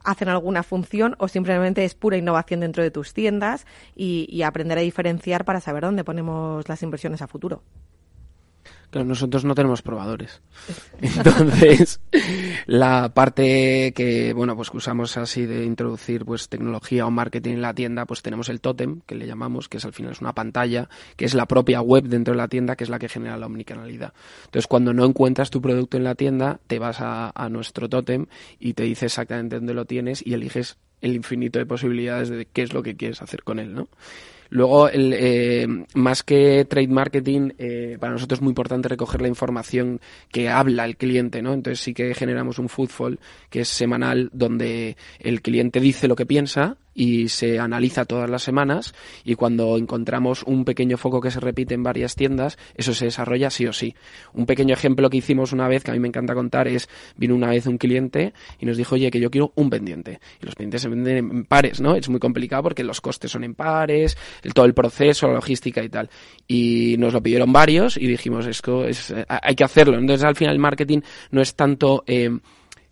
hacen alguna función o simplemente es pura innovación dentro de tus tiendas y, aprender a diferenciar para saber dónde ponemos las inversiones a futuro. Claro, nosotros no tenemos probadores. Entonces, la parte que, bueno, pues que usamos así de introducir pues tecnología o marketing en la tienda, pues tenemos el tótem, que le llamamos, que es al final es una pantalla, que es la propia web dentro de la tienda, que es la que genera la omnicanalidad. Entonces, cuando no encuentras tu producto en la tienda, te vas a, a nuestro tótem y te dice exactamente dónde lo tienes y eliges el infinito de posibilidades de qué es lo que quieres hacer con él, ¿no? Luego, el, eh, más que trade marketing, eh, para nosotros es muy importante recoger la información que habla el cliente, ¿no? Entonces sí que generamos un footfall que es semanal donde el cliente dice lo que piensa y se analiza todas las semanas y cuando encontramos un pequeño foco que se repite en varias tiendas, eso se desarrolla sí o sí. Un pequeño ejemplo que hicimos una vez, que a mí me encanta contar, es vino una vez un cliente y nos dijo, oye, que yo quiero un pendiente. Y los pendientes se venden en pares, ¿no? Es muy complicado porque los costes son en pares, el, todo el proceso, la logística y tal. Y nos lo pidieron varios y dijimos, esto es, hay que hacerlo. Entonces al final el marketing no es tanto... Eh,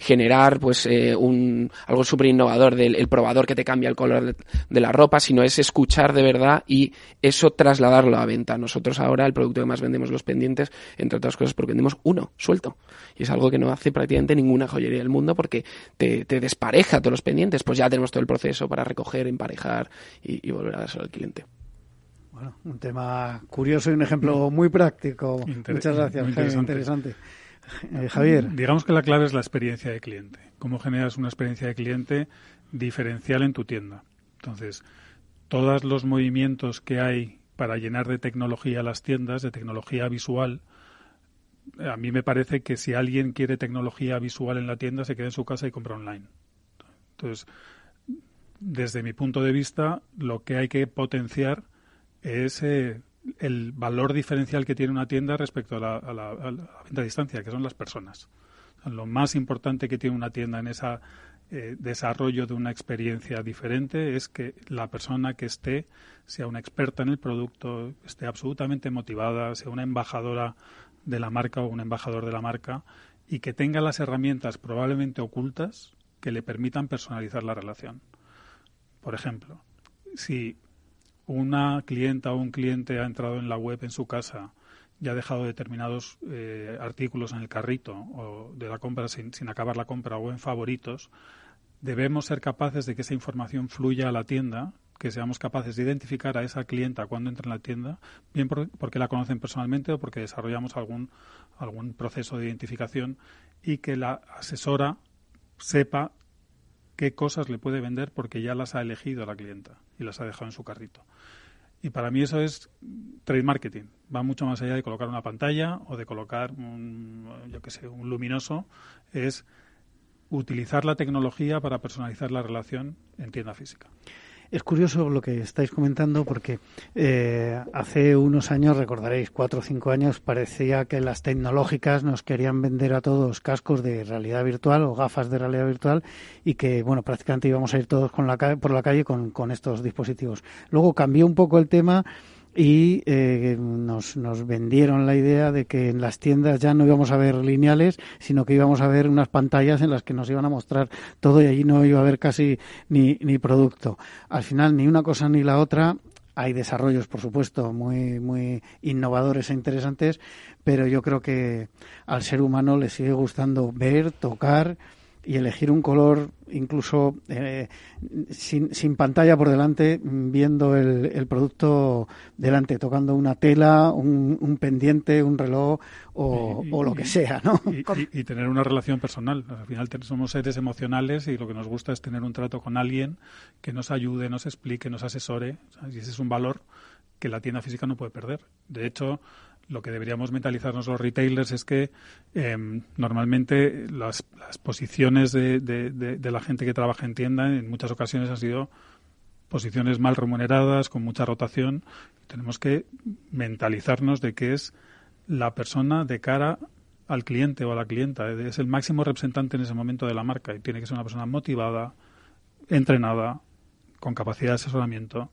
generar pues eh, un algo súper innovador del probador que te cambia el color de, la ropa, sino es escuchar de verdad y eso trasladarlo a venta. Nosotros ahora el producto que más vendemos los pendientes, entre otras cosas, porque vendemos uno suelto. Y es algo que no hace prácticamente ninguna joyería del mundo porque te, te despareja todos los pendientes. Pues ya tenemos todo el proceso para recoger, emparejar y, volver a dárselo al cliente. Bueno, un tema curioso y un ejemplo muy práctico. Muchas gracias, interesante. interesante. Eh, Javier. Digamos que la clave es la experiencia de cliente. Cómo generas una experiencia de cliente diferencial en tu tienda. Entonces, todos los movimientos que hay para llenar de tecnología las tiendas, de tecnología visual, a mí me parece que si alguien quiere tecnología visual en la tienda, se queda en su casa y compra online. Entonces, desde mi punto de vista, lo que hay que potenciar es eh, el valor diferencial que tiene una tienda respecto a la, venta a distancia, que son las personas. lo más importante que tiene una tienda en ese eh, desarrollo de una experiencia diferente es que la persona que esté sea una experta en el producto, esté absolutamente motivada, sea una embajadora de la marca o un embajador de la marca y que tenga las herramientas probablemente ocultas que le permitan personalizar la relación. Por ejemplo, si una clienta o un cliente ha entrado en la web en su casa y ha dejado determinados eh, artículos en el carrito o de la compra sin, sin acabar la compra o en favoritos, debemos ser capaces de que esa información fluya a la tienda, que seamos capaces de identificar a esa clienta cuando entra en la tienda, bien porque la conocen personalmente o porque desarrollamos algún, algún proceso de identificación y que la asesora sepa qué cosas le puede vender porque ya las ha elegido la clienta y las ha dejado en su carrito. Y para mí eso es trade marketing. Va mucho más allá de colocar una pantalla o de colocar un, yo que sé, un luminoso. Es utilizar la tecnología para personalizar la relación en tienda física. Es curioso lo que estáis comentando porque eh, hace unos años, recordaréis, cuatro o cinco años, parecía que las tecnológicas nos querían vender a todos cascos de realidad virtual o gafas de realidad virtual y que, bueno, prácticamente íbamos a ir todos con la, por la calle con, con estos dispositivos. Luego cambió un poco el tema y eh, nos, nos vendieron la idea de que en las tiendas ya no íbamos a ver lineales, sino que íbamos a ver unas pantallas en las que nos iban a mostrar todo y allí no iba a haber casi ni, ni producto. Al final, ni una cosa ni la otra. Hay desarrollos, por supuesto, muy, muy innovadores e interesantes, pero yo creo que al ser humano le sigue gustando ver, tocar, y elegir un color incluso eh, sin, sin, pantalla por delante, viendo el, el, producto delante, tocando una tela, un, un pendiente, un reloj o, o lo que sea, ¿no? Y, tener una relación personal. Al final somos seres emocionales y lo que nos gusta es tener un trato con alguien que nos ayude, nos explique, nos asesore. Y ese es un valor que la tienda física no puede perder. De hecho, lo que deberíamos mentalizarnos los retailers es que em, normalmente las, posiciones de, de, la gente que trabaja en tienda en muchas ocasiones han sido posiciones mal remuneradas, con mucha rotación. Tenemos que mentalizarnos de que es la persona de cara al cliente o a la clienta. Es el máximo representante en ese momento de la marca y tiene que ser una persona motivada, entrenada, con capacidad de asesoramiento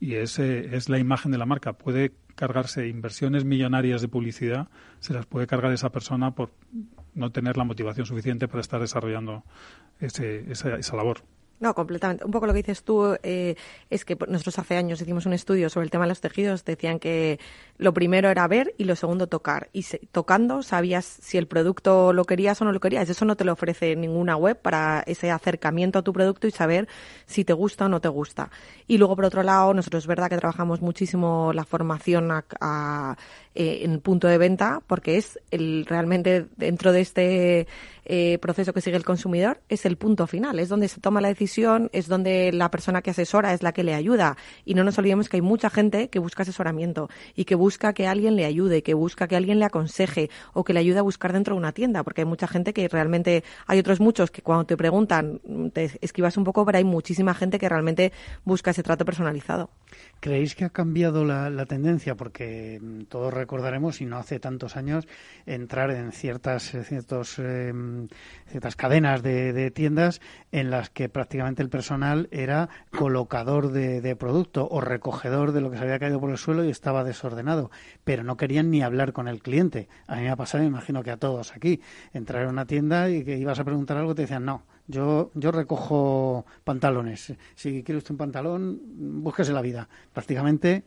y ese es la imagen de la marca. Puede cargarse inversiones millonarias de publicidad, se las puede cargar esa persona por no tener la motivación suficiente para estar desarrollando ese, esa, esa labor. No, completamente. Un poco lo que dices tú eh, es que nosotros hace años hicimos un estudio sobre el tema de los tejidos. Decían que lo primero era ver y lo segundo tocar. Y tocando sabías si el producto lo querías o no lo querías. Eso no te lo ofrece ninguna web para ese acercamiento a tu producto y saber si te gusta o no te gusta. Y luego, por otro lado, nosotros es verdad que trabajamos muchísimo la formación a, eh, en punto de venta porque es el realmente dentro de este eh, proceso que sigue el consumidor es el punto final, es donde se toma la decisión, es donde la persona que asesora es la que le ayuda. Y no nos olvidemos que hay mucha gente que busca asesoramiento y que busca que alguien le ayude, que busca que alguien le aconseje o que le ayude a buscar dentro de una tienda, porque hay mucha gente que realmente, hay otros muchos que cuando te preguntan te esquivas un poco, pero hay muchísima gente que realmente busca ese trato personalizado. ¿Creéis que ha cambiado la, tendencia? Porque mm, todos recordaremos, y no hace tantos años, entrar en ciertas, ciertos em, ciertas cadenas de, tiendas en las que prácticamente el personal era colocador de, producto o recogedor de lo que se había caído por el suelo y estaba desordenado, pero no querían ni hablar con el cliente. A mí me ha pasado, me imagino que a todos aquí, entrar en una tienda y que ibas a preguntar algo te decían no. Yo, yo recojo pantalones. Si quiere usted un pantalón, búsquese la vida. Prácticamente,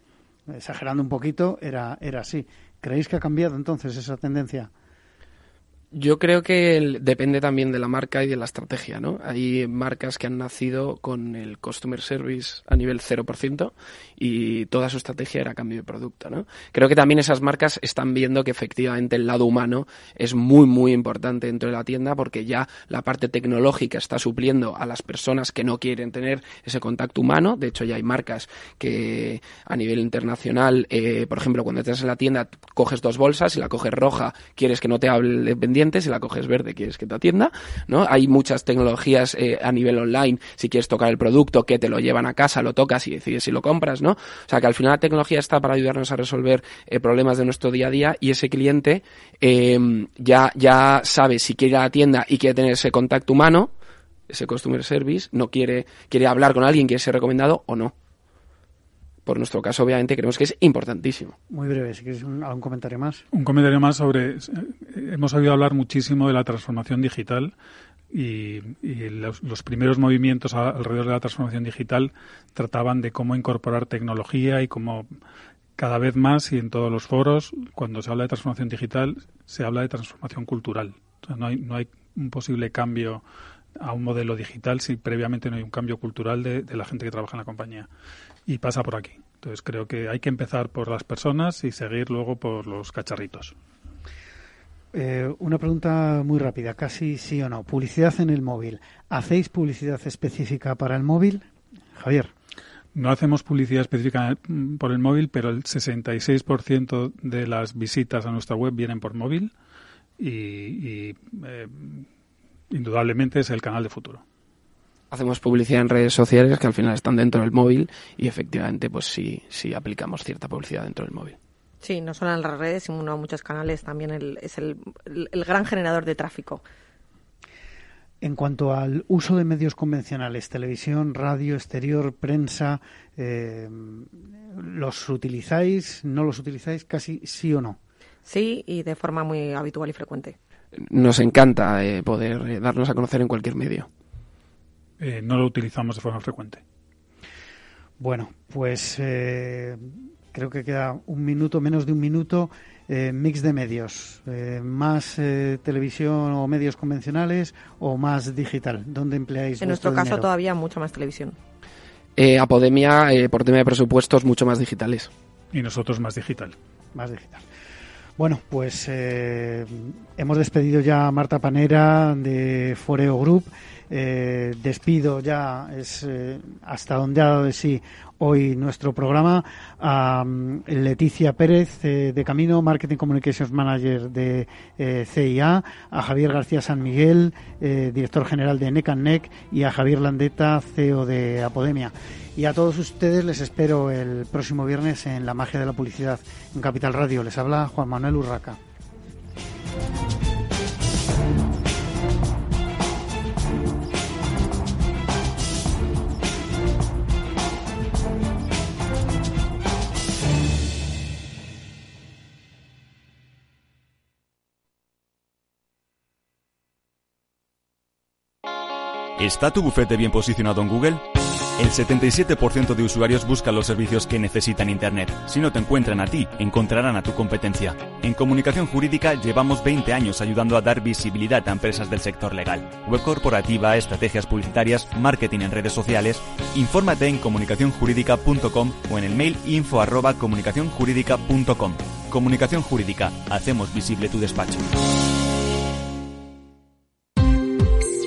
exagerando un poquito, era, era así. ¿Creéis que ha cambiado entonces esa tendencia? Yo creo que depende también de la marca y de la estrategia, ¿no? Hay marcas que han nacido con el customer service a nivel 0% y toda su estrategia era cambio de producto, ¿no? Creo que también esas marcas están viendo que efectivamente el lado humano es muy, muy importante dentro de la tienda porque ya la parte tecnológica está supliendo a las personas que no quieren tener ese contacto humano. De hecho, ya hay marcas que a nivel internacional, eh, por ejemplo, cuando estás en la tienda, coges dos bolsas y la coges roja, quieres que no te hable vendiendo si la coges verde quieres que te atienda, ¿no? Hay muchas tecnologías eh, a nivel online, si quieres tocar el producto, que te lo llevan a casa, lo tocas y decides si lo compras, ¿no? O sea que al final la tecnología está para ayudarnos a resolver eh, problemas de nuestro día a día y ese cliente eh, ya, ya sabe si quiere ir a la tienda y quiere tener ese contacto humano, ese customer service, no quiere, quiere hablar con alguien, quiere ser recomendado o no por nuestro caso, obviamente, creemos que es importantísimo. Muy breve, si quieres un, algún comentario más. Un comentario más sobre. Eh, hemos oído hablar muchísimo de la transformación digital y, los, primeros movimientos alrededor de la transformación digital trataban de cómo incorporar tecnología y cómo cada vez más y en todos los foros, cuando se habla de transformación digital, se habla de transformación cultural. no, hay, no hay un posible cambio a un modelo digital si previamente no hay un cambio cultural de la gente que trabaja en la compañía y pasa por aquí. Entonces creo que hay que empezar por las personas y seguir luego por los cacharritos. Eh, una pregunta muy rápida, casi sí o no. Publicidad en el móvil. ¿Hacéis publicidad específica para el móvil? Javier. No hacemos publicidad específica por el móvil, pero el 66% de las visitas a nuestra web vienen por móvil y, eh, indudablemente es el canal de futuro hacemos publicidad en redes sociales que al final están dentro del móvil y efectivamente pues sí, sí aplicamos cierta publicidad dentro del móvil. Sí, no solo en las redes, sino en muchos canales también es el, gran generador de tráfico. En cuanto al uso de medios convencionales, televisión, radio, exterior, prensa, eh, ¿los utilizáis? ¿No los utilizáis? Casi sí o no. Sí, y de forma muy habitual y frecuente. Nos encanta eh, poder eh, darnos a conocer en cualquier medio. Eh, no lo utilizamos de forma frecuente. Bueno, pues eh, creo que queda un minuto, menos de un minuto. Eh, mix de medios, más televisión o medios convencionales o más digital. ¿Dónde empleáis? En nuestro caso todavía mucho más televisión. Apodemia, por tema de presupuestos, mucho más digitales. Y nosotros más digital. Más digital. Bueno, pues hemos despedido ya a Marta Panera de Foreo Group. Eh, despido ya, es eh, hasta donde ha dado de sí hoy nuestro programa, a mm, Leticia Pérez eh, de Camino, Marketing Communications Manager de CIA, a Javier García San Miguel, director general de NEC y a Javier Landeta, CEO de Apodemia. Y a todos ustedes les espero el próximo viernes en La Magia de la Publicidad en Capital Radio. Les habla Juan Manuel Urraca. ¿Está tu bufete bien posicionado en Google? El 77% de usuarios buscan los servicios que necesitan Internet. Si no te encuentran a ti, encontrarán a tu competencia. En comunicación jurídica llevamos 20 años ayudando a dar visibilidad a empresas del sector legal. Web corporativa, estrategias publicitarias, marketing en redes sociales. Infórmate en comunicacionjurídica.com o en el mail info arroba comunicacionjurídica.com. Comunicación Jurídica. Hacemos visible tu despacho.